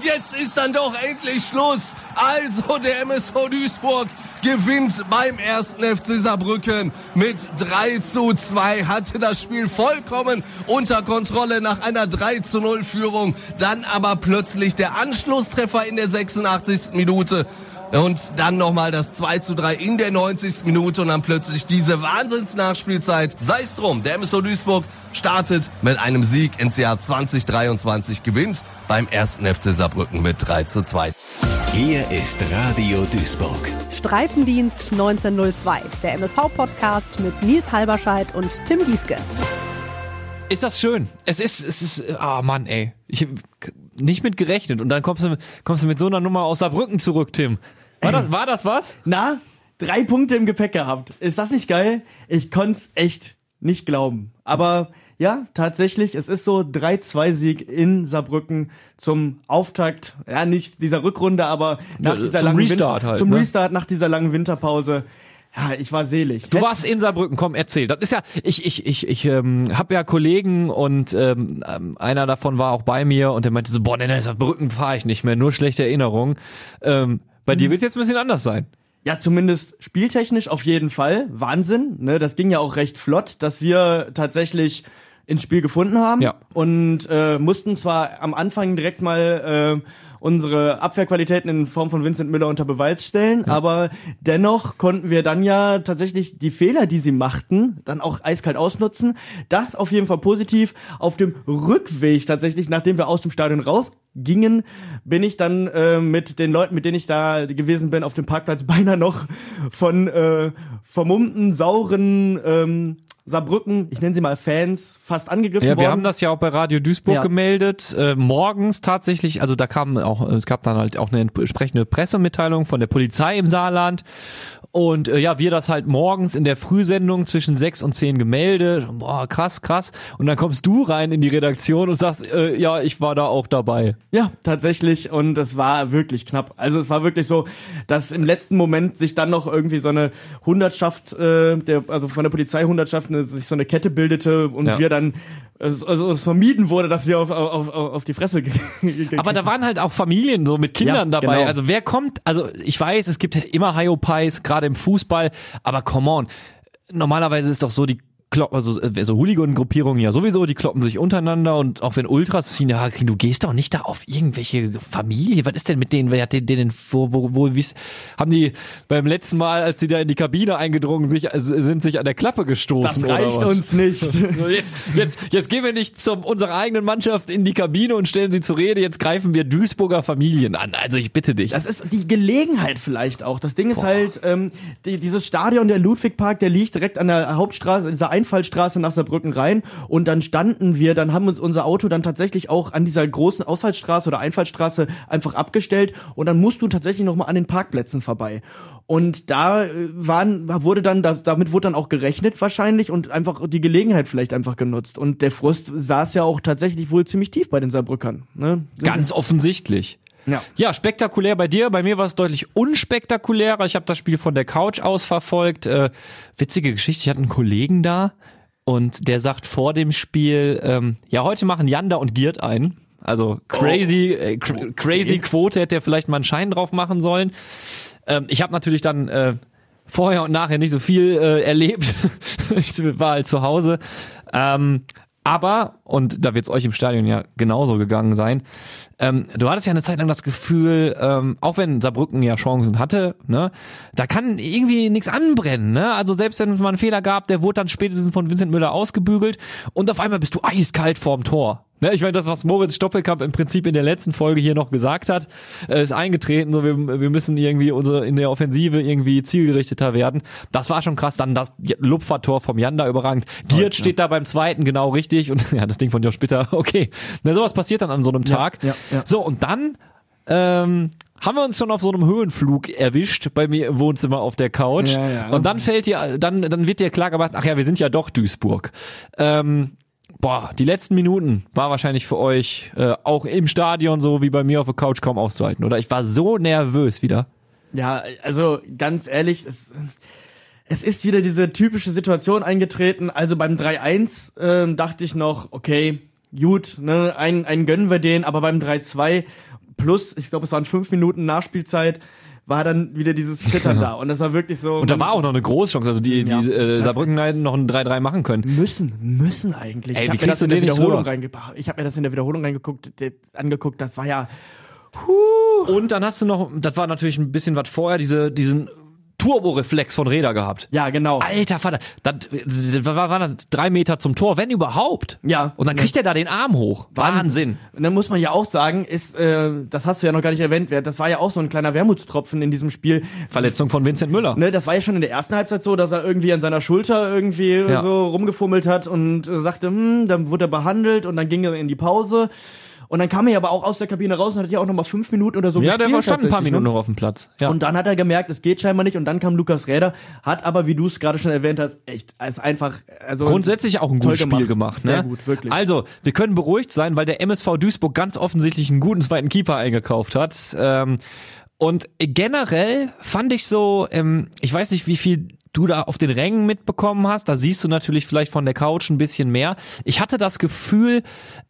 Und jetzt ist dann doch endlich Schluss. Also der MSV Duisburg gewinnt beim ersten FC Saarbrücken mit 3 zu 2, hatte das Spiel vollkommen unter Kontrolle nach einer 3 zu 0 Führung. Dann aber plötzlich der Anschlusstreffer in der 86. Minute. Und dann nochmal das 2 zu 3 in der 90. Minute und dann plötzlich diese Wahnsinns-Nachspielzeit. Sei es drum, der MSV Duisburg startet mit einem Sieg ins Jahr 2023, gewinnt beim ersten FC Saarbrücken mit 3 zu 2. Hier ist Radio Duisburg. Streifendienst 1902, der MSV-Podcast mit Nils Halberscheid und Tim Gieske. Ist das schön? Es ist, es ist, ah oh Mann, ey. Ich hab nicht mit gerechnet. Und dann kommst du, kommst du mit so einer Nummer aus Saarbrücken zurück, Tim. War das, war das was? Na, drei Punkte im Gepäck gehabt. Ist das nicht geil? Ich konnte echt nicht glauben. Aber ja, tatsächlich, es ist so 3-2-Sieg in Saarbrücken zum Auftakt, ja, nicht dieser Rückrunde, aber nach Ja, dieser zum langen Restart Win- halt, zum ne? Restart nach dieser langen Winterpause. Ja, ich war selig. Du warst in Saarbrücken, komm, erzähl. Das ist ja, ich, ich, ich, ich ähm, habe ja Kollegen und ähm, ähm, einer davon war auch bei mir und der meinte so, boah, nee, nee, Saarbrücken fahre ich nicht mehr, nur schlechte Erinnerungen. Ähm, bei dir wird jetzt ein bisschen anders sein. Ja, zumindest spieltechnisch auf jeden Fall. Wahnsinn. Ne? Das ging ja auch recht flott, dass wir tatsächlich ins Spiel gefunden haben. Ja. Und äh, mussten zwar am Anfang direkt mal äh, unsere Abwehrqualitäten in Form von Vincent Müller unter Beweis stellen, aber dennoch konnten wir dann ja tatsächlich die Fehler, die sie machten, dann auch eiskalt ausnutzen. Das auf jeden Fall positiv. Auf dem Rückweg tatsächlich, nachdem wir aus dem Stadion rausgingen, bin ich dann äh, mit den Leuten, mit denen ich da gewesen bin, auf dem Parkplatz beinahe noch von äh, vermummten, sauren ähm, Saarbrücken, ich nenne sie mal Fans, fast angegriffen Ja, worden. wir haben das ja auch bei Radio Duisburg Ja. gemeldet. Äh, morgens tatsächlich, also da kam auch, es gab dann halt auch eine entsprechende Pressemitteilung von der Polizei im Saarland. Und äh, ja, wir das halt morgens in der Frühsendung zwischen sechs und zehn gemeldet. Boah, krass, krass. Und dann kommst du rein in die Redaktion und sagst, äh, ja, ich war da auch dabei. Ja, tatsächlich. Und es war wirklich knapp. Also es war wirklich so, dass im letzten Moment sich dann noch irgendwie so eine Hundertschaft, äh, der, also von der Polizeihundertschaft, eine, sich so eine Kette bildete und Ja. wir dann, also, also es vermieden wurde, dass wir auf, auf, auf, die Fresse Aber da waren halt auch Familien so mit Kindern Ja, dabei. genau. Also wer kommt, also ich weiß, es gibt immer Hyopies, gerade im Fußball, aber come on. Normalerweise ist doch so, die kloppen, also äh, so Hooligan-Gruppierungen ja sowieso, die kloppen sich untereinander und auch wenn Ultras ziehen, ja, du gehst doch nicht da auf irgendwelche Familie. Was ist denn mit denen? Wer hat den, denen, wo, wo, wo, wie, haben die beim letzten Mal, als sie da in die Kabine eingedrungen sich, äh, sind sich an der Klappe gestoßen? Das reicht uns nicht. So, Jetzt, jetzt, jetzt gehen wir nicht zu unserer eigenen Mannschaft in die Kabine und stellen sie zur Rede. Jetzt greifen wir Duisburger Familien an. Also ich bitte dich. Das ist die Gelegenheit vielleicht auch. Das Ding ist halt, ähm, die, dieses Stadion, der Ludwigpark, der liegt direkt an der Hauptstraße, in dieser Einfallstraße nach Saarbrücken rein. Und dann standen wir, dann haben uns unser Auto dann tatsächlich auch an dieser großen Ausfallstraße oder Einfallstraße einfach abgestellt. Und dann musst du tatsächlich nochmal an den Parkplätzen vorbei. Und da äh, waren, wurde dann, da, damit wurde dann auch gerechnet wahrscheinlich und einfach die Gelegenheit vielleicht einfach genutzt. Und der Frust saß ja auch tatsächlich wohl ziemlich tief bei den Saarbrückern. Ne? Ganz offensichtlich. Ja. Ja, spektakulär bei dir. Bei mir war es deutlich unspektakulärer. Ich habe das Spiel von der Couch aus verfolgt. Äh, witzige Geschichte. Ich hatte einen Kollegen da und der sagt vor dem Spiel, ähm, ja, heute machen Janda und Giert ein. Also crazy, äh, cr crazy Quote hätte er vielleicht mal einen Schein drauf machen sollen. Ähm, ich habe natürlich dann äh, vorher und nachher nicht so viel äh, erlebt. ich war halt zu Hause. Ähm, aber, und da wird es euch im Stadion ja genauso gegangen sein, ähm, du hattest ja eine Zeit lang das Gefühl, ähm, auch wenn Saarbrücken ja Chancen hatte, ne, da kann irgendwie nichts anbrennen, ne? Also selbst wenn mal einen Fehler gab, der wurde dann spätestens von Vincent Müller ausgebügelt und auf einmal bist du eiskalt vorm Tor. Ne, ich meine, das, was Moritz Stoppelkamp im Prinzip in der letzten Folge hier noch gesagt hat, äh, ist eingetreten, so wir, wir müssen irgendwie unsere in der Offensive irgendwie zielgerichteter werden. Das war schon krass. Dann das Lupfertor vom Janda überragend. Giert steht da beim zweiten genau richtig und ja, das Ding von Josh Bitter, okay. Na, sowas passiert dann an so einem Tag. ja, ja. So, und dann ähm, haben wir uns schon auf so einem Höhenflug erwischt bei mir im Wohnzimmer auf der Couch. Ja, ja. Und dann fällt dir, dann, dann wird dir klar gemacht, ach ja, wir sind ja doch Duisburg. Ähm, boah, die letzten Minuten war wahrscheinlich für euch äh, auch im Stadion so wie bei mir auf der Couch kaum auszuhalten, oder? Ich war so nervös wieder. Ja, also ganz ehrlich, es, es ist wieder diese typische Situation eingetreten. Also beim 3-1 ähm, dachte ich noch, okay, gut, ne, einen, einen gönnen wir den, aber beim 3-2 plus, ich glaube, es waren fünf Minuten Nachspielzeit, war dann wieder dieses Zittern da. Und das war wirklich so. Und da war auch noch eine Großchance, also die, Ja. die äh, Saarbrücken noch ein 3-3 machen können. Müssen, müssen eigentlich. Ey, ich habe mir das in der Wiederholung. Ich habe mir das in der Wiederholung reingeguckt, angeguckt. Das war ja. Und dann hast du noch, das war natürlich ein bisschen was vorher, diese, diesen Turboreflex von Räder gehabt. Ja, genau. Alter Vater, das, das war, war dann drei Meter zum Tor, wenn überhaupt. Ja. Und dann kriegt er da den Arm hoch. Wahnsinn. Und dann muss man ja auch sagen, ist, äh, das hast du ja noch gar nicht erwähnt, das war ja auch so ein kleiner Wermutstropfen in diesem Spiel. Verletzung von Vincent Müller. Ne, das war ja schon in der ersten Halbzeit so, dass er irgendwie an seiner Schulter irgendwie Ja. so rumgefummelt hat und äh, sagte, hm, dann wurde er behandelt und dann ging er in die Pause. Und dann kam er aber auch aus der Kabine raus und hat ja auch noch mal fünf Minuten oder so Ja, der gespielt. war stand ein paar tatsächlich, Minuten ne? noch auf dem Platz. Ja. Und dann hat er gemerkt, es geht scheinbar nicht. Und dann kam Lukas Räder, hat aber, wie du es gerade schon erwähnt hast, echt, ist einfach, also Grundsätzlich auch ein gutes Spiel gemacht. Sehr ne? gut, wirklich. Also, wir können beruhigt sein, weil der MSV Duisburg ganz offensichtlich einen guten zweiten Keeper eingekauft hat. Ähm, und generell fand ich so, ähm, ich weiß nicht, wie viel du da auf den Rängen mitbekommen hast. Da siehst du natürlich vielleicht von der Couch ein bisschen mehr. Ich hatte das Gefühl,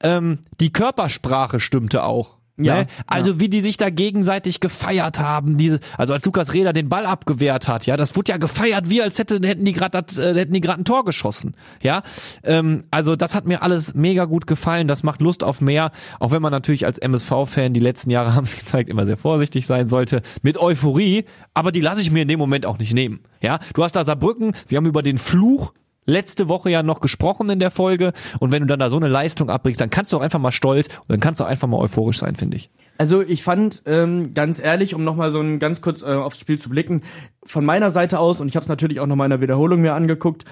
ähm, die Körpersprache stimmte auch. Ja, ne? Also wie die sich da gegenseitig gefeiert haben, diese, also als Lukas Reda den Ball abgewehrt hat, ja, das wurde ja gefeiert, wie als hätte, hätten die gerade äh, hätten die gerade ein Tor geschossen, ja. Ähm, also das hat mir alles mega gut gefallen, das macht Lust auf mehr, auch wenn man natürlich als MSV-Fan die letzten Jahre haben es gezeigt, immer sehr vorsichtig sein sollte mit Euphorie, aber die lasse ich mir in dem Moment auch nicht nehmen, ja. Du hast da Saarbrücken, wir haben über den Fluch letzte Woche ja noch gesprochen in der Folge und wenn du dann da so eine Leistung abbringst, dann kannst du auch einfach mal stolz und dann kannst du auch einfach mal euphorisch sein, finde ich. Also ich fand, ähm, ganz ehrlich, um nochmal so ein ganz kurz äh, aufs Spiel zu blicken, von meiner Seite aus, und ich habe es natürlich auch nochmal in der Wiederholung mir angeguckt,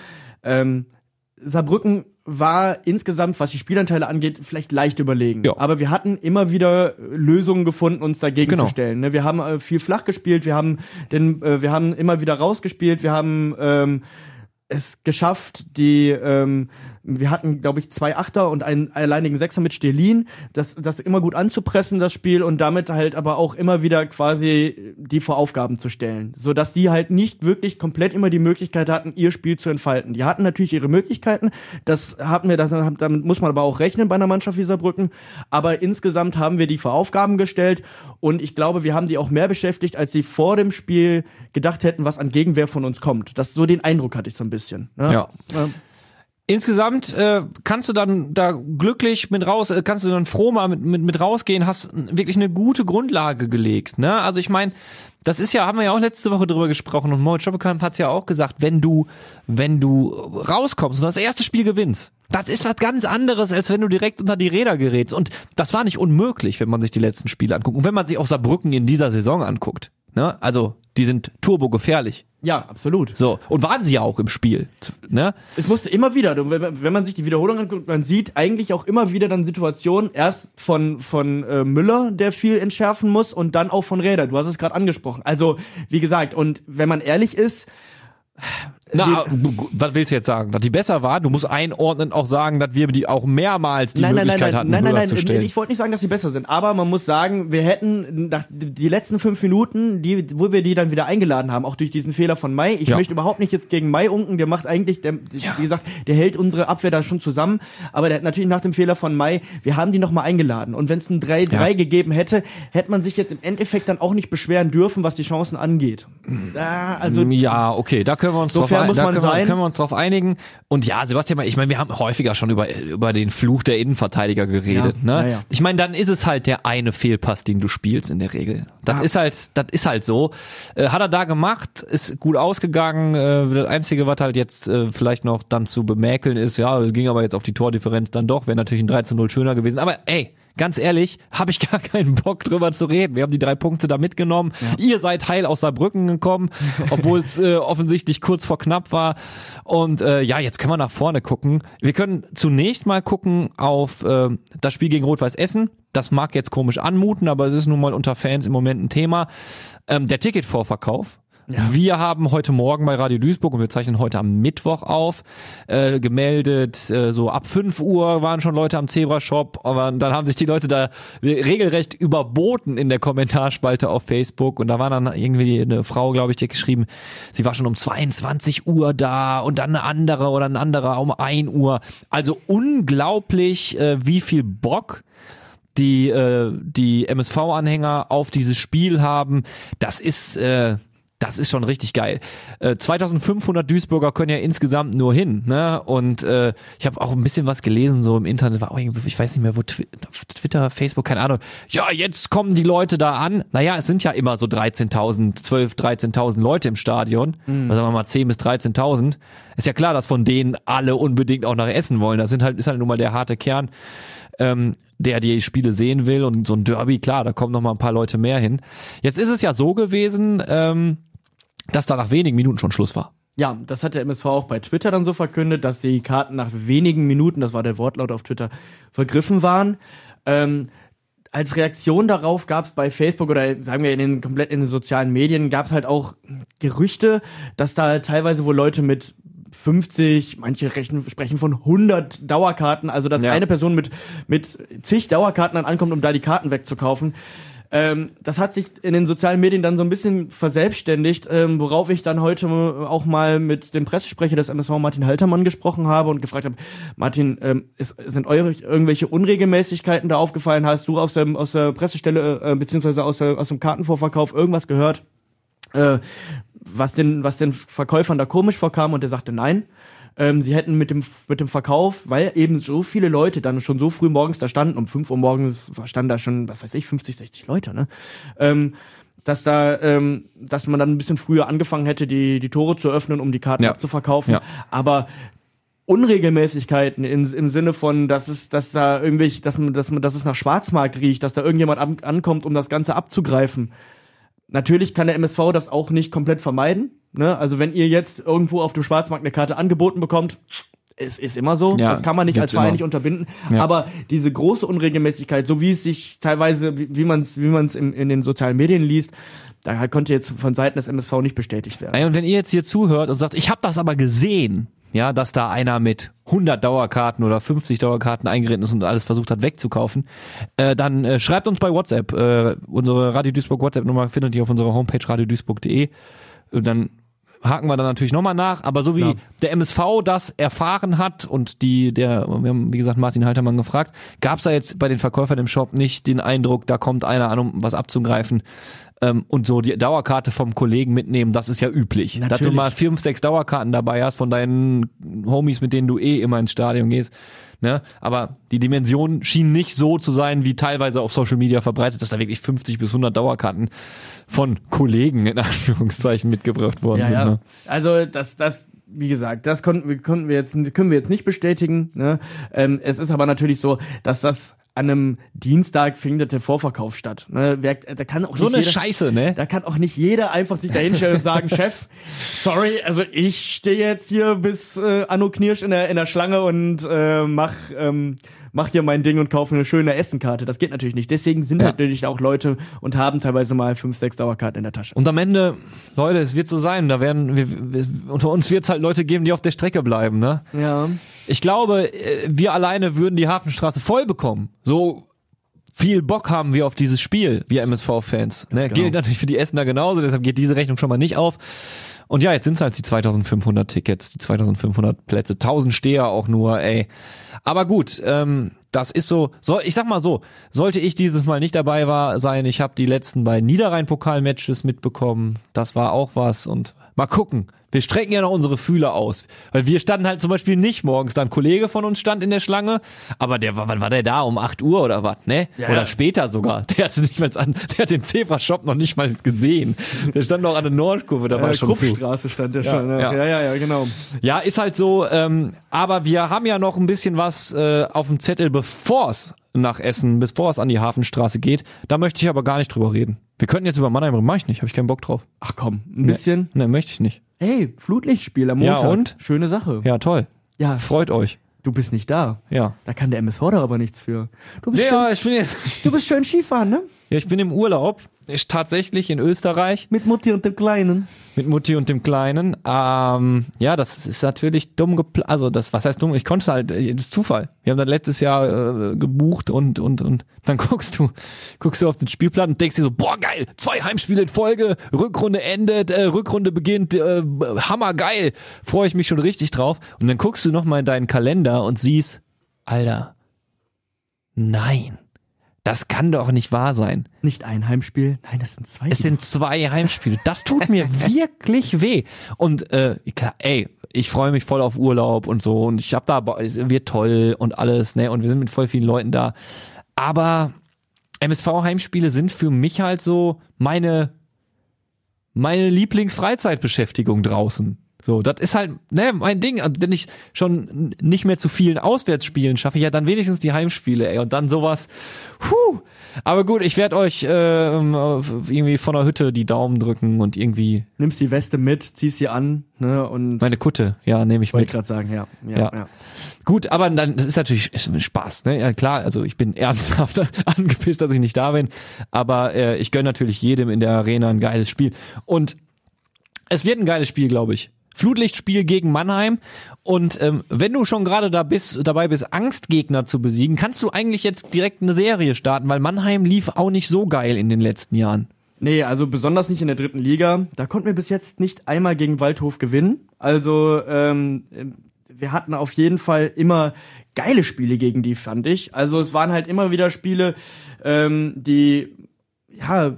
ähm, Saarbrücken war insgesamt, was die Spielanteile angeht, vielleicht leicht überlegen. Ja. Aber wir hatten immer wieder Lösungen gefunden, uns dagegen Genau. zu stellen. ne? Wir haben äh, viel flach gespielt, wir haben den, äh, wir haben immer wieder rausgespielt, wir haben ähm, es geschafft, die, ähm, wir hatten, glaube ich, zwei Achter und einen alleinigen Sechser mit Stelin, das, das immer gut anzupressen, das Spiel, und damit halt aber auch immer wieder quasi die vor Aufgaben zu stellen. So dass die halt nicht wirklich komplett immer die Möglichkeit hatten, ihr Spiel zu entfalten. Die hatten natürlich ihre Möglichkeiten, das hatten wir, das, damit muss man aber auch rechnen bei einer Mannschaft wie Saarbrücken, aber insgesamt haben wir die vor Aufgaben gestellt und ich glaube, wir haben die auch mehr beschäftigt, als sie vor dem Spiel gedacht hätten, was an Gegenwehr von uns kommt. Das so den Eindruck hatte ich so ein bisschen. Ne? Ja. Ja. Insgesamt äh, kannst du dann da glücklich mit raus, äh, kannst du dann froh mal mit, mit, mit rausgehen, hast wirklich eine gute Grundlage gelegt. Ne? Also ich meine, das ist ja, haben wir ja auch letzte Woche drüber gesprochen und Moritz Schoppekamp hat ja auch gesagt, wenn du, wenn du rauskommst und das erste Spiel gewinnst, das ist was ganz anderes, als wenn du direkt unter die Räder gerätst. Und das war nicht unmöglich, wenn man sich die letzten Spiele anguckt. Und wenn man sich auch Saarbrücken in dieser Saison anguckt. Ne? Also, die sind turbo gefährlich. Ja, absolut. So. Und waren sie ja auch im Spiel. Ne? Es musste immer wieder, du, wenn, man- wenn man sich die Wiederholung anguckt, man sieht eigentlich auch immer wieder dann Situationen, erst von, von äh, Müller, der viel entschärfen muss, und dann auch von Räder. Du hast es gerade angesprochen. Also, wie gesagt, und wenn man ehrlich ist, Na, was willst du jetzt sagen? Dass die besser war? Du musst einordnen, auch sagen, dass wir die auch mehrmals die Möglichkeit hatten, nein, nein, höher nein, zu stellen. Ich wollte nicht sagen, dass sie besser sind, aber man muss sagen, wir hätten nach die letzten fünf Minuten, die, wo wir die dann wieder eingeladen haben, auch durch diesen Fehler von Mai. Ich Ja. möchte überhaupt nicht jetzt gegen Mai unken, der macht eigentlich, der, wie gesagt, der hält unsere Abwehr da schon zusammen, aber der hat natürlich nach dem Fehler von Mai, wir haben die nochmal eingeladen und wenn es ein 3-3 Ja. gegeben hätte, hätte man sich jetzt im Endeffekt dann auch nicht beschweren dürfen, was die Chancen angeht. Ah, also ja, okay, da können wir uns So drauf fair muss man sein. können wir uns drauf einigen. Und ja, Sebastian, ich meine, wir haben häufiger schon über über den Fluch der Innenverteidiger geredet, Ja, ne? ja. Ich meine, dann ist es halt der eine Fehlpass, den du spielst in der Regel. Das Ja. ist halt, das ist halt so. Äh, hat er da gemacht, ist gut ausgegangen. Äh, das einzige, was halt jetzt äh, vielleicht noch dann zu bemäkeln ist, ja, es ging aber jetzt auf die Tordifferenz dann doch, wäre natürlich ein 13-0 schöner gewesen. Aber ey, ganz ehrlich, habe ich gar keinen Bock drüber zu reden. Wir haben die drei Punkte da mitgenommen. Ihr seid heil aus Saarbrücken gekommen, obwohl es äh, offensichtlich kurz vor knapp war. Und äh, ja, jetzt können wir nach vorne gucken. Wir können zunächst mal gucken auf äh, das Spiel gegen Rot-Weiß Essen. Das mag jetzt komisch anmuten, aber es ist nun mal unter Fans im Moment ein Thema. Ähm, der Ticketvorverkauf. Wir haben heute Morgen bei Radio Duisburg und wir zeichnen heute am Mittwoch auf, äh, gemeldet, äh, so ab 5 Uhr waren schon Leute am Zebra-Shop, aber dann haben sich die Leute da regelrecht überboten in der Kommentarspalte auf Facebook und da war dann irgendwie eine Frau, glaube ich, die hat geschrieben, sie war schon um 22 Uhr da und dann eine andere oder ein anderer um 1 Uhr. Also unglaublich, äh, wie viel Bock die äh, die MSV-Anhänger auf dieses Spiel haben, das ist äh, das ist schon richtig geil. Äh, 2500 Duisburger können ja insgesamt nur hin, ne? Und äh, ich habe auch ein bisschen was gelesen so im Internet, war auch irgendwie, ich weiß nicht mehr wo Twi Twitter, Facebook, keine Ahnung. Ja, jetzt kommen die Leute da an. Naja, es sind ja immer so 13.000, 12, 13.000 Leute im Stadion. Mhm. Also sagen wir mal 10 bis 13.000. Ist ja klar, dass von denen alle unbedingt auch nach Essen wollen. Das sind halt ist halt nun mal der harte Kern. Ähm, der die Spiele sehen will und so ein Derby, klar, da kommen noch mal ein paar Leute mehr hin. Jetzt ist es ja so gewesen, ähm, dass da nach wenigen Minuten schon Schluss war. Ja, das hat der MSV auch bei Twitter dann so verkündet, dass die Karten nach wenigen Minuten, das war der Wortlaut auf Twitter, vergriffen waren. Ähm, als Reaktion darauf gab es bei Facebook oder sagen wir in den komplett in den sozialen Medien gab es halt auch Gerüchte, dass da teilweise wohl Leute mit 50, manche rechnen, sprechen von 100 Dauerkarten, also dass ja. eine Person mit mit zig Dauerkarten dann ankommt, um da die Karten wegzukaufen. Ähm, das hat sich in den sozialen Medien dann so ein bisschen verselbstständigt, ähm, worauf ich dann heute auch mal mit dem Pressesprecher des MSV Martin Haltermann gesprochen habe und gefragt habe, Martin, ähm, ist, sind eure irgendwelche Unregelmäßigkeiten da aufgefallen? Hast du aus, dem, aus der Pressestelle äh, beziehungsweise aus, der, aus dem Kartenvorverkauf irgendwas gehört? Äh, was den, was den Verkäufern da komisch vorkam und der sagte nein ähm, sie hätten mit dem, mit dem Verkauf, weil eben so viele Leute dann schon so früh morgens da standen, um 5 Uhr morgens standen da schon, was weiß ich, 50, 60 Leute, ne? Ähm, dass da, ähm, dass man dann ein bisschen früher angefangen hätte, die, die Tore zu öffnen, um die Karten ja. abzuverkaufen. Ja. Aber Unregelmäßigkeiten im, im Sinne von, dass es, dass da irgendwie, dass man, dass man, dass es nach Schwarzmarkt riecht, dass da irgendjemand an, ankommt, um das Ganze abzugreifen. Natürlich kann der MSV das auch nicht komplett vermeiden. Ne? Also wenn ihr jetzt irgendwo auf dem Schwarzmarkt eine Karte angeboten bekommt, es ist immer so, ja, das kann man nicht als Verein nicht unterbinden. Ja. Aber diese große Unregelmäßigkeit, so wie es sich teilweise, wie man es wie man's in, in den sozialen Medien liest, da konnte jetzt von Seiten des MSV nicht bestätigt werden. Und wenn ihr jetzt hier zuhört und sagt, ich habe das aber gesehen, ja, dass da einer mit 100 Dauerkarten oder 50 Dauerkarten eingeritten ist und alles versucht hat wegzukaufen, äh, dann äh, schreibt uns bei WhatsApp. Äh, unsere Radio Duisburg WhatsApp-Nummer findet ihr auf unserer Homepage radioduisburg.de. Dann haken wir dann natürlich nochmal nach, aber so wie ja. der MSV das erfahren hat und die, der, wir haben wie gesagt Martin Haltermann gefragt, gab es da jetzt bei den Verkäufern im Shop nicht den Eindruck, da kommt einer an, um was abzugreifen ähm, und so die Dauerkarte vom Kollegen mitnehmen, das ist ja üblich. Natürlich. Dass du mal fünf, sechs Dauerkarten dabei hast von deinen Homies, mit denen du eh immer ins Stadion gehst. Ne? Aber die Dimension schien nicht so zu sein, wie teilweise auf Social Media verbreitet, dass da wirklich 50 bis 100 Dauerkarten von Kollegen in Anführungszeichen mitgebracht worden ja, sind. Ja. Ne? Also das, das, wie gesagt, das konnten wir, konnten wir jetzt, können wir jetzt nicht bestätigen. Ne? Ähm, es ist aber natürlich so, dass das an einem Dienstag findet der Vorverkauf statt. Ne? Wer, da kann auch so nicht eine jeder, Scheiße, ne? Da kann auch nicht jeder einfach sich da hinstellen und sagen, Chef, sorry, also ich stehe jetzt hier bis äh, Anno Knirsch in der in der Schlange und äh, mach ähm, mach dir mein Ding und kaufe eine schöne Essenkarte. Das geht natürlich nicht. Deswegen sind ja. natürlich auch Leute und haben teilweise mal fünf, sechs Dauerkarten in der Tasche. Und am Ende, Leute, es wird so sein. Da werden wir, wir unter uns wird es halt Leute geben, die auf der Strecke bleiben, ne? Ja. Ich glaube, äh, wir alleine würden die Hafenstraße voll bekommen. So viel Bock haben wir auf dieses Spiel, wir MSV-Fans. Ne? Genau. Gilt natürlich für die Essener genauso, deshalb geht diese Rechnung schon mal nicht auf. Und ja, jetzt sind es halt die 2500 Tickets, die 2500 Plätze, 1000 Steher auch nur, ey. Aber gut, ähm, das ist so, so, ich sag mal so, sollte ich dieses Mal nicht dabei war, sein, ich habe die letzten beiden Niederrhein-Pokal-Matches mitbekommen, das war auch was und mal gucken, wir strecken ja noch unsere Fühler aus. Weil wir standen halt zum Beispiel nicht morgens. Da ein Kollege von uns stand in der Schlange, aber der war, wann war der da? Um 8 Uhr oder was, ne? Ja, oder später sogar. Der hat nicht mal an, der hat den Zebra-Shop noch nicht mal gesehen. Der stand noch an der Nordkurve, da war äh, schon Kruppstraße stand der ja, schon. Ja. ja, ja, ja, genau. Ja, ist halt so, ähm, aber wir haben ja noch ein bisschen was äh, auf dem Zettel, bevor es nach Essen, bevor es an die Hafenstraße geht. Da möchte ich aber gar nicht drüber reden. Wir könnten jetzt über Mannheim reden, mach ich nicht, habe ich keinen Bock drauf. Ach komm, ein bisschen? Ne, möchte ich nicht. Hey, Flutlichtspiel am Montag. Ja, und? Schöne Sache. Ja, toll. Ja. Freut euch. Du bist nicht da. Ja. Da kann der MSV da aber nichts für. Du bist, Ja, schön, ich bin, du bist schön Skifahren, ne? Ja, ich bin im Urlaub. Ich tatsächlich in Österreich Mit Mutti und dem Kleinen. mit Mutti und dem Kleinen. Ähm, ja, das ist natürlich dumm geplant. Also das, was heißt dumm? Ich konnte halt, äh, das ist Zufall. Wir haben das letztes Jahr äh, gebucht und und und dann guckst du, guckst du auf den Spielplan und denkst dir so, boah geil, zwei Heimspiele in Folge, Rückrunde endet, äh, Rückrunde beginnt, äh, hammergeil, freue ich mich schon richtig drauf. Und dann guckst du noch mal in deinen Kalender und siehst, Alter, nein Das kann doch nicht wahr sein. Nicht ein Heimspiel, nein, es sind zwei. Es sind zwei Heimspiele. Das tut mir wirklich weh. Und äh, klar, ey, ich freue mich voll auf Urlaub und so und ich hab da, es wird toll und alles, ne? Und wir sind mit voll vielen Leuten da. Aber MSV-Heimspiele sind für mich halt so meine meine Lieblingsfreizeitbeschäftigung draußen. So, das ist halt ne, mein Ding. Und wenn ich schon nicht mehr zu vielen Auswärtsspielen schaffe, ja dann wenigstens die Heimspiele, ey. Und dann sowas. Puh. Aber gut, ich werde euch äh, irgendwie von der Hütte die Daumen drücken und irgendwie. Nimmst die Weste mit, ziehst sie an, ne? Und meine Kutte, ja, nehme ich wollte mit. ich gerade sagen, ja. Ja, Ja. ja. Gut, aber dann, das ist natürlich Spaß, ne? Ja, klar, also ich bin ernsthaft angepisst, dass ich nicht da bin. Aber äh, ich gönne natürlich jedem in der Arena ein geiles Spiel. Und es wird ein geiles Spiel, glaube ich. Flutlichtspiel gegen Mannheim. Und ähm, wenn du schon gerade da bist, dabei bist, Angstgegner zu besiegen, kannst du eigentlich jetzt direkt eine Serie starten, weil Mannheim lief auch nicht so geil in den letzten Jahren. Nee, also besonders nicht in der dritten Liga. Da konnten wir bis jetzt nicht einmal gegen Waldhof gewinnen. Also ähm, wir hatten auf jeden Fall immer geile Spiele gegen die, fand ich. Also es waren halt immer wieder Spiele, ähm, die ja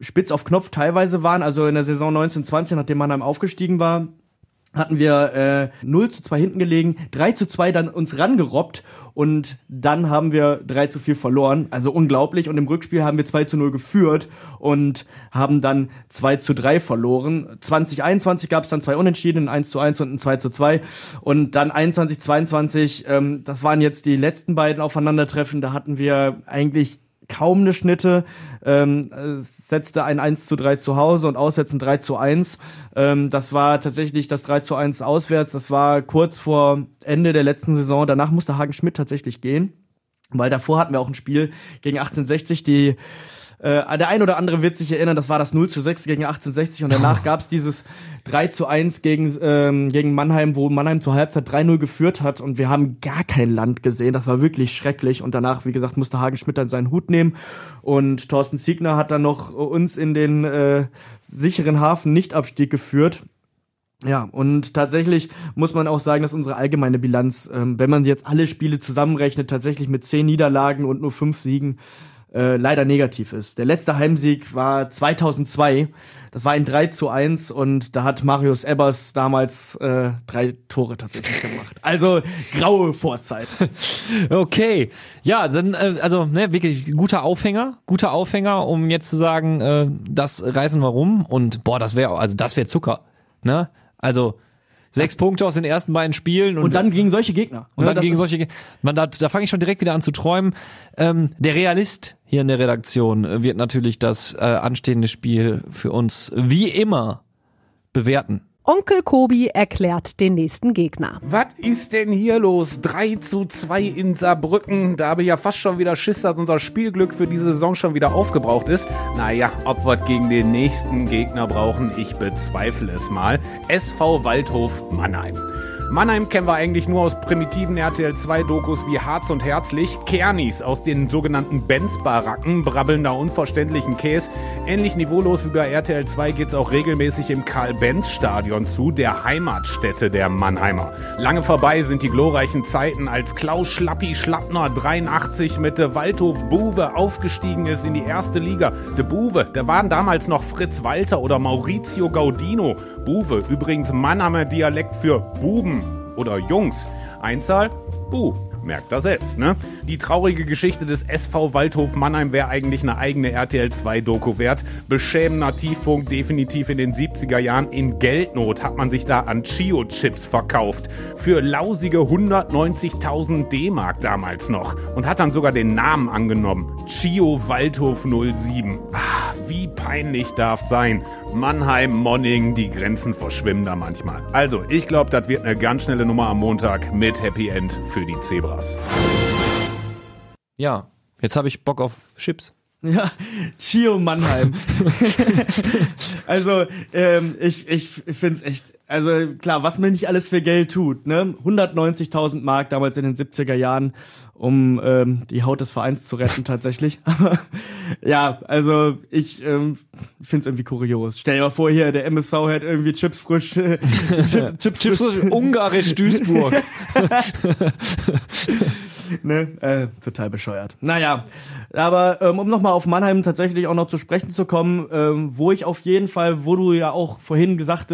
spitz auf Knopf teilweise waren. Also in der Saison 1920, nachdem Mannheim aufgestiegen war, hatten wir äh, 0 zu 2 hinten gelegen, 3 zu 2 dann uns rangerobbt und dann haben wir 3 zu 4 verloren. Also unglaublich. Und im Rückspiel haben wir 2 zu 0 geführt und haben dann 2 zu 3 verloren. 2021 gab es dann zwei Unentschieden, ein 1 zu 1 und ein 2 zu 2. Und dann 21, 22, ähm, das waren jetzt die letzten beiden Aufeinandertreffen. Da hatten wir eigentlich kaum eine Schnitte, ähm, setzte ein 1 zu 3 zu Hause und auswärts ein 3 zu 1. Ähm, das war tatsächlich das 3 zu 1 auswärts, das war kurz vor Ende der letzten Saison. Danach musste Hagen Schmidt tatsächlich gehen, weil davor hatten wir auch ein Spiel gegen 1860, die äh, der ein oder andere wird sich erinnern, das war das 0 zu 6 gegen 1860 und danach gab's dieses 3 zu 1 gegen, ähm, gegen Mannheim, wo Mannheim zur Halbzeit 3-0 geführt hat und wir haben gar kein Land gesehen. Das war wirklich schrecklich und danach, wie gesagt, musste Hagen Schmidt dann seinen Hut nehmen und Thorsten Siegner hat dann noch uns in den äh, sicheren Hafen Nichtabstieg geführt. Ja, und tatsächlich muss man auch sagen, dass unsere allgemeine Bilanz, ähm, wenn man jetzt alle Spiele zusammenrechnet, tatsächlich mit zehn Niederlagen und nur fünf Siegen äh, leider negativ ist. Der letzte Heimsieg war 2002. Das war ein 3 zu 1 und da hat Marius Ebbers damals äh, drei Tore tatsächlich gemacht. Also graue Vorzeit. Okay, ja, dann äh, also ne, wirklich guter Aufhänger, guter Aufhänger, um jetzt zu sagen, äh, das reißen wir rum und boah, das wäre also das wäre Zucker, ne? Also sechs Punkte aus den ersten beiden Spielen und, Und dann gegen solche Gegner. und Ne, dann das gegen solche, Ge- man da, da fange ich schon direkt wieder an zu träumen. Ähm, der Realist hier in der Redaktion äh, wird natürlich das äh, anstehende Spiel für uns wie immer bewerten. Onkel Kobi erklärt den nächsten Gegner. Was ist denn hier los? 3 zu 2 in Saarbrücken. Da habe ich ja fast schon wieder Schiss, dass unser Spielglück für diese Saison schon wieder aufgebraucht ist. Naja, ob wir gegen den nächsten Gegner brauchen, ich bezweifle es mal. SV Waldhof Mannheim. Mannheim kennen wir eigentlich nur aus primitiven RTL 2 Dokus wie Harz und Herzlich, Kernis aus den sogenannten Benz-Baracken, brabbelnder unverständlichen Käse. Ähnlich niveaulos wie bei RTL 2 geht's auch regelmäßig im Karl-Benz-Stadion zu, der Heimatstätte der Mannheimer. Lange vorbei sind die glorreichen Zeiten, als Klaus Schlappi Schlappner 83 mit der Waldhof Buwe aufgestiegen ist in die erste Liga. Der Buwe, der waren damals noch Fritz Walter oder Maurizio Gaudino. Buwe, übrigens Mannheimer Dialekt für Buben oder Jungs. Einzahl? Bu. Merkt er selbst, ne? Die traurige Geschichte des SV Waldhof Mannheim wäre eigentlich eine eigene RTL 2 Doku wert. Beschämender Tiefpunkt definitiv in den 70er Jahren. In Geldnot hat man sich da an Chio-Chips verkauft. Für lausige 190.000 D-Mark damals noch. Und hat dann sogar den Namen angenommen. Chio Waldhof 07. Ah, wie peinlich darf sein. Mannheim, Monning, die Grenzen verschwimmen da manchmal. Also, ich glaube, das wird eine ganz schnelle Nummer am Montag mit Happy End für die Zebras. Ja, jetzt habe ich Bock auf Chips. Ja, Chio Mannheim. also, ähm, ich, ich find's echt, also klar, was man nicht alles für Geld tut, ne? 190.000 Mark damals in den 70er Jahren, um ähm, die Haut des Vereins zu retten tatsächlich. Aber ja, also ich ähm, find's irgendwie kurios. Stell dir mal vor, hier, der MSV hat irgendwie Chips frisch, äh, Chip, Chips, Chips frisch Ungarisch Duisburg. Ne? Äh, total bescheuert. Naja, aber ähm, um nochmal auf Mannheim tatsächlich auch noch zu sprechen zu kommen, ähm, wo ich auf jeden Fall, wo du ja auch vorhin gesagt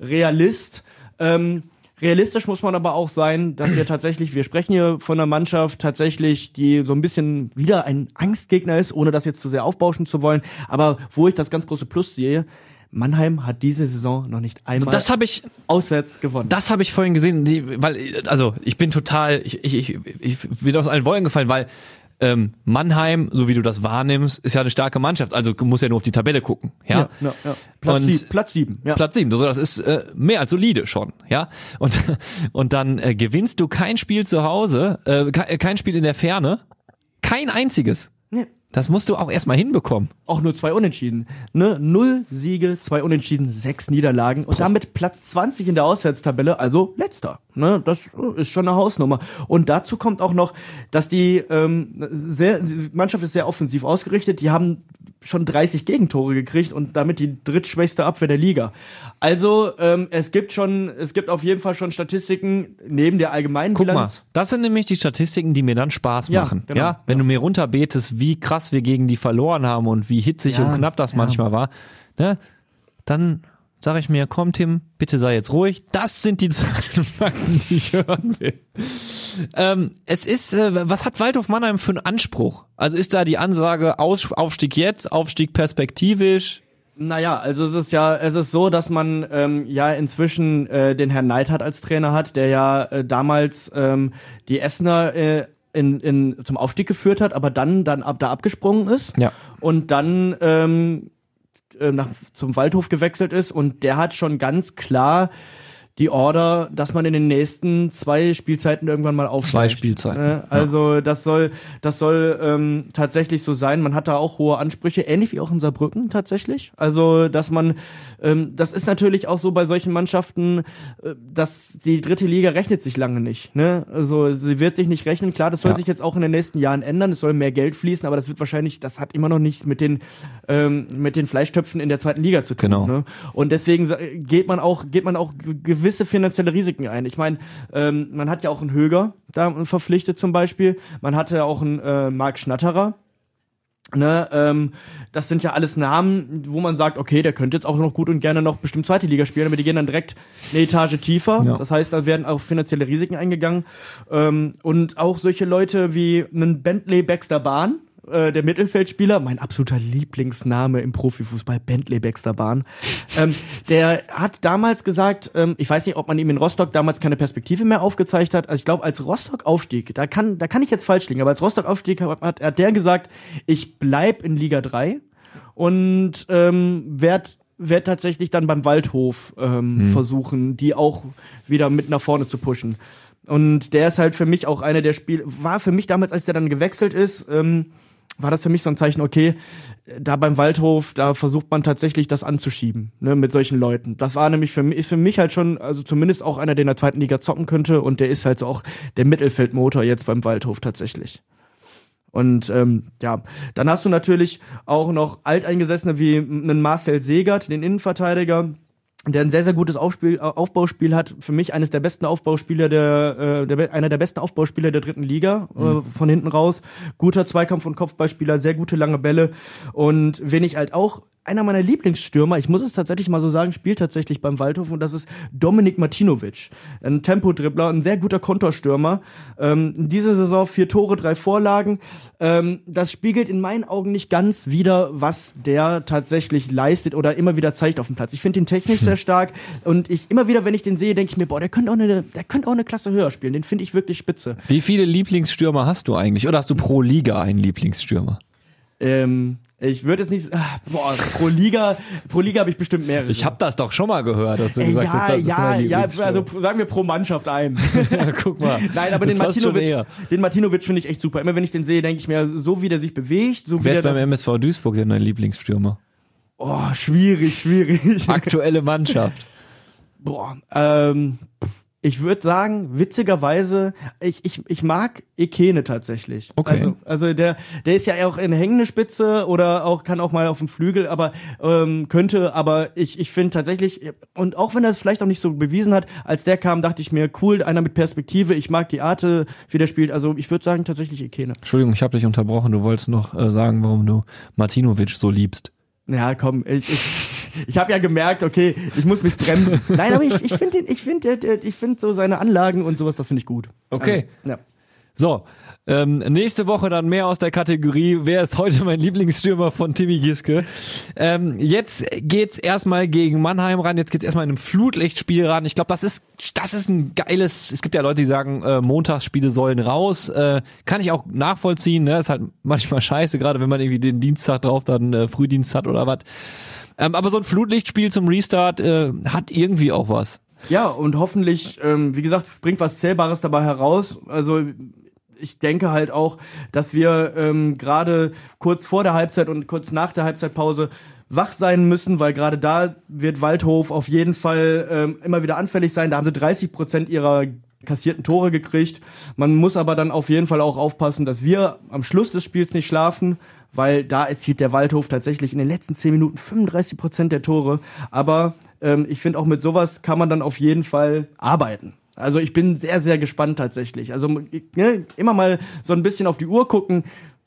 Realist, ähm, Realistisch muss man aber auch sein, dass wir tatsächlich, wir sprechen hier von einer Mannschaft tatsächlich, die so ein bisschen wieder ein Angstgegner ist, ohne das jetzt zu sehr aufbauschen zu wollen. Aber wo ich das ganz große Plus sehe, Mannheim hat diese Saison noch nicht einmal Das habe ich, auswärts gewonnen. das habe ich vorhin gesehen, die, weil, also ich bin total, ich, ich, ich, ich bin aus allen Wolken gefallen, weil ähm, Mannheim, so wie du das wahrnimmst, ist ja eine starke Mannschaft. Also du musst ja nur auf die Tabelle gucken, ja. ja, ja, ja. Platz, Und- sie, Platz sieben. Ja. Platz sieben, so das ist äh, mehr als solide schon, ja. Und und dann äh, gewinnst du kein Spiel zu Hause, äh, ke- kein Spiel in der Ferne, kein einziges. Das musst du auch erstmal hinbekommen. Auch nur zwei Unentschieden. Ne? Null Siege, zwei Unentschieden, sechs Niederlagen und damit Platz 20 in der Auswärtstabelle, also letzter. Ne? Das ist schon eine Hausnummer. Und dazu kommt auch noch, dass die ähm, sehr, die Mannschaft ist sehr offensiv ausgerichtet. Die haben schon 30 Gegentore gekriegt und damit die drittschwächste Abwehr der Liga. Also ähm, es gibt schon, es gibt auf jeden Fall schon Statistiken neben der allgemeinen Guck mal, Bilanz. das sind nämlich die Statistiken, die mir dann Spaß Ja, machen. genau. Ja, wenn du mir runterbetest, wie krass wir gegen die verloren haben und wie hitzig Ja, und knapp das ja. manchmal war, ne, dann sage ich mir, komm Tim, bitte sei jetzt ruhig. Das sind die Zahlen und Fakten, die ich hören will. Ähm, es ist, äh, was hat Waldhof Mannheim für einen Anspruch? Also ist da die Ansage Aus, Aufstieg jetzt, Aufstieg perspektivisch? Naja, also es ist ja, es ist so, dass man ähm, ja inzwischen äh, den Herrn Neidhardt als Trainer hat, der ja äh, damals ähm, die Essener äh, in, in, zum Aufstieg geführt hat, aber dann, dann ab, da abgesprungen ist Ja. und dann ähm, äh, nach, zum Waldhof gewechselt ist und der hat schon ganz klar die Order, dass man in den nächsten zwei Spielzeiten irgendwann mal aufsteigt. Zwei Spielzeiten, Ne? Also das soll, das soll ähm, tatsächlich so sein. Man hat da auch hohe Ansprüche, ähnlich wie auch in Saarbrücken tatsächlich. Also dass man, ähm, das ist natürlich auch so bei solchen Mannschaften, äh, dass die dritte Liga rechnet sich lange nicht. Ne? Also sie wird sich nicht rechnen. Klar, das soll Ja. sich jetzt auch in den nächsten Jahren ändern. Es soll mehr Geld fließen, aber das wird wahrscheinlich, das hat immer noch nicht mit den ähm, mit den Fleischtöpfen in der zweiten Liga zu tun. Genau. Ne? Und deswegen geht man auch geht man auch g- gewisse finanzielle Risiken ein. Ich meine, ähm, man hat ja auch einen Höger da verpflichtet zum Beispiel. Man hatte auch einen äh, Marc Schnatterer. Ne, ähm, das sind ja alles Namen, wo man sagt, okay, der könnte jetzt auch noch gut und gerne noch bestimmt zweite Liga spielen, aber die gehen dann direkt eine Etage tiefer. Ja. Das heißt, da werden auch finanzielle Risiken eingegangen. Ähm, und auch solche Leute wie einen Bentley Baxter Bahn, äh, der Mittelfeldspieler, mein absoluter Lieblingsname im Profifußball, Bentley Baxter Bahn. Ähm, der hat damals gesagt, ähm, ich weiß nicht, ob man ihm in Rostock damals keine Perspektive mehr aufgezeigt hat. Also ich glaube, als Rostock aufstieg, da kann, da kann ich jetzt falsch liegen, aber als Rostock aufstieg, hat, hat, hat der gesagt, ich bleib in Liga 3 und ähm, werd werd tatsächlich dann beim Waldhof ähm, versuchen, die auch wieder mit nach vorne zu pushen. Und der ist halt für mich auch einer der Spiel war für mich damals, als der dann gewechselt ist, ähm, war das für mich so ein Zeichen, okay, da beim Waldhof, da versucht man tatsächlich das anzuschieben, ne, mit solchen Leuten. Das war nämlich für mich, ist für mich halt schon, also zumindest auch einer, der in der zweiten Liga zocken könnte und der ist halt so auch der Mittelfeldmotor jetzt beim Waldhof tatsächlich. Und ähm, ja, dann hast du natürlich auch noch Alteingesessene wie einen Marcel Segert, den Innenverteidiger, der ein sehr, sehr gutes Aufspiel, Aufbauspiel hat. Für mich eines der besten Aufbauspieler der, äh, der einer der besten Aufbauspieler der dritten Liga, äh, von hinten raus. Guter Zweikampf- und Kopfballspieler, sehr gute lange Bälle. Und wen ich halt auch einer meiner Lieblingsstürmer, ich muss es tatsächlich mal so sagen, spielt tatsächlich beim Waldhof und das ist Dominik Martinovic. Ein Tempodribbler, ein sehr guter Konterstürmer. Ähm, diese Saison vier Tore, drei Vorlagen. Ähm, das spiegelt in meinen Augen nicht ganz wider, was der tatsächlich leistet oder immer wieder zeigt auf dem Platz. Ich finde ihn technisch sehr stark und ich immer wieder, wenn ich den sehe, denke ich mir, boah, der könnte auch eine, der könnte auch eine Klasse höher spielen. Den finde ich wirklich spitze. Wie viele Lieblingsstürmer hast du eigentlich? Oder hast du pro Liga einen Lieblingsstürmer? Ähm, ich würde jetzt nicht, ah, boah, pro Liga, pro Liga habe ich bestimmt mehrere. Ich habe das doch schon mal gehört, dass du Ey, gesagt ja, hast, das ist ja, mein ja, Lieblingsstürmer. also sagen wir pro Mannschaft ein. guck mal. Nein, aber Das den Martinovic, den Martinovic finde ich echt super. Immer wenn ich den sehe, denke ich mir, so wie der sich bewegt, so wie Wer ist beim MSV Duisburg denn dein Lieblingsstürmer? Oh, schwierig, schwierig. Aktuelle Mannschaft. Boah, ähm, Ich würde sagen, witzigerweise, ich, ich, ich mag Ekene tatsächlich. Okay. Also, also der, der ist ja auch in hängende Spitze oder auch kann auch mal auf dem Flügel, aber ähm, könnte, aber ich, ich finde tatsächlich, und auch wenn er es vielleicht auch nicht so bewiesen hat, als der kam, dachte ich mir, cool, einer mit Perspektive, ich mag die Art, wie der spielt. Also ich würde sagen, tatsächlich Ekene. Entschuldigung, ich habe dich unterbrochen. Du wolltest noch äh, sagen, warum du Martinovic so liebst. Ja, komm, ich, ich, ich habe ja gemerkt, okay, ich muss mich bremsen. Nein, aber ich, ich finde ich finde ich finde so seine Anlagen und sowas, das finde ich gut. Okay. Also, ja. So, ähm, nächste Woche dann mehr aus der Kategorie, wer ist heute mein Lieblingsstürmer von Timmy Giske. Ähm, jetzt geht's erstmal gegen Mannheim ran, jetzt geht's erstmal in einem Flutlichtspiel ran. Ich glaube, das ist, das ist ein geiles, es gibt ja Leute, die sagen, äh, Montagsspiele sollen raus. Äh, kann ich auch nachvollziehen, ne? Ist halt manchmal scheiße, gerade wenn man irgendwie den Dienstag drauf dann äh, Frühdienst hat oder was. Ähm, aber so ein Flutlichtspiel zum Restart äh, hat irgendwie auch was. Ja, und hoffentlich, ähm, wie gesagt, bringt was Zählbares dabei heraus. Also ich denke halt auch, dass wir ähm, gerade kurz vor der Halbzeit und kurz nach der Halbzeitpause wach sein müssen, weil gerade da wird Waldhof auf jeden Fall ähm, immer wieder anfällig sein. Da haben sie 30 Prozent ihrer kassierten Tore gekriegt. Man muss aber dann auf jeden Fall auch aufpassen, dass wir am Schluss des Spiels nicht schlafen, weil da erzielt der Waldhof tatsächlich in den letzten 10 Minuten 35 Prozent der Tore. Aber ähm, ich finde auch mit sowas kann man dann auf jeden Fall arbeiten. Also ich bin sehr, sehr gespannt tatsächlich. Also ne, immer mal so ein bisschen auf die Uhr gucken,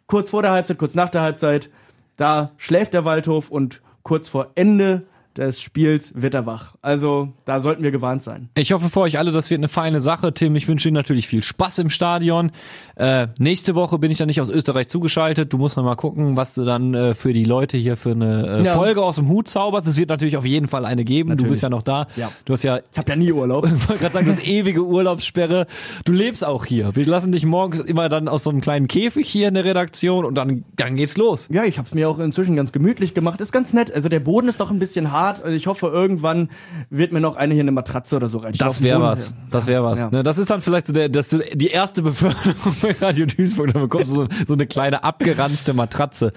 kurz vor der Halbzeit, kurz nach der Halbzeit. Da schläft der Waldhof und kurz vor Ende des Spiels wird er wach. Also da sollten wir gewarnt sein. Ich hoffe für euch alle, das wird eine feine Sache. Tim, ich wünsche Ihnen natürlich viel Spaß im Stadion. Äh, nächste Woche bin ich dann nicht aus Österreich zugeschaltet. Du musst noch mal gucken, was du dann äh, für die Leute hier für eine äh, Ja. Folge aus dem Hut zauberst. Es wird natürlich auf jeden Fall eine geben. Du Natürlich. bist ja noch da. Ja. Du hast ja Ich habe ja nie Urlaub. ich wollte gerade sagen, das ewige Urlaubssperre. Du lebst auch hier. Wir lassen dich morgens immer dann aus so einem kleinen Käfig hier in der Redaktion und dann, dann geht's los. Ja, ich habe es mir auch inzwischen ganz gemütlich gemacht. Ist ganz nett. Also der Boden ist doch ein bisschen hart. Also ich hoffe, irgendwann wird mir noch eine hier eine Matratze oder so reinstellen. Das wäre was. Das wäre was. Ja. Ne, das ist dann vielleicht so der, das, die erste Beförderung bei Radio Duisburg. Dann bekommst du so, so eine kleine abgeranzte Matratze.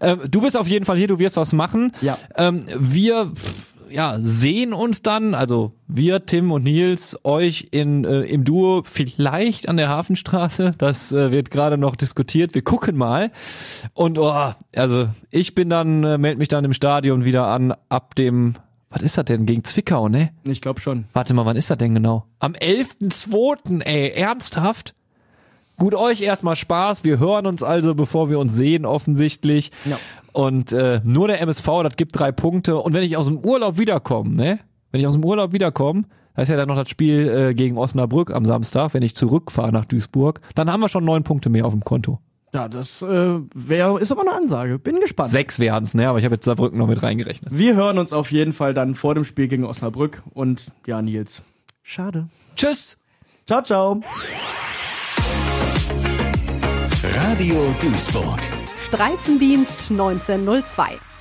Ähm, du bist auf jeden Fall hier. Du wirst was machen. Ja. Ähm, wir pff, ja, sehen uns dann, also wir, Tim und Nils, euch in, äh, im Duo vielleicht an der Hafenstraße. Das äh, wird gerade noch diskutiert. Wir gucken mal. Und oh, also ich bin dann, äh, melde mich dann im Stadion wieder an ab dem, was ist das denn, gegen Zwickau, ne? Ich glaube schon. Warte mal, wann ist das denn genau? Am 11.2., ey, ernsthaft? Gut, euch erstmal Spaß. Wir hören uns also, bevor wir uns sehen, offensichtlich. Ja. Und äh, nur der MSV, das gibt drei Punkte. Und wenn ich aus dem Urlaub wiederkomme, ne? Wenn ich aus dem Urlaub wiederkomme, da ist ja dann noch das Spiel äh, gegen Osnabrück am Samstag, wenn ich zurückfahre nach Duisburg, dann haben wir schon neun Punkte mehr auf dem Konto. Ja, das äh, wär, ist aber eine Ansage. Bin gespannt. Sechs wären's, ne? Aber ich habe jetzt Saarbrücken noch mit reingerechnet. Wir hören uns auf jeden Fall dann vor dem Spiel gegen Osnabrück. Und ja, Nils. Schade. Tschüss! Ciao, ciao. Radio Duisburg. Streifendienst 1902.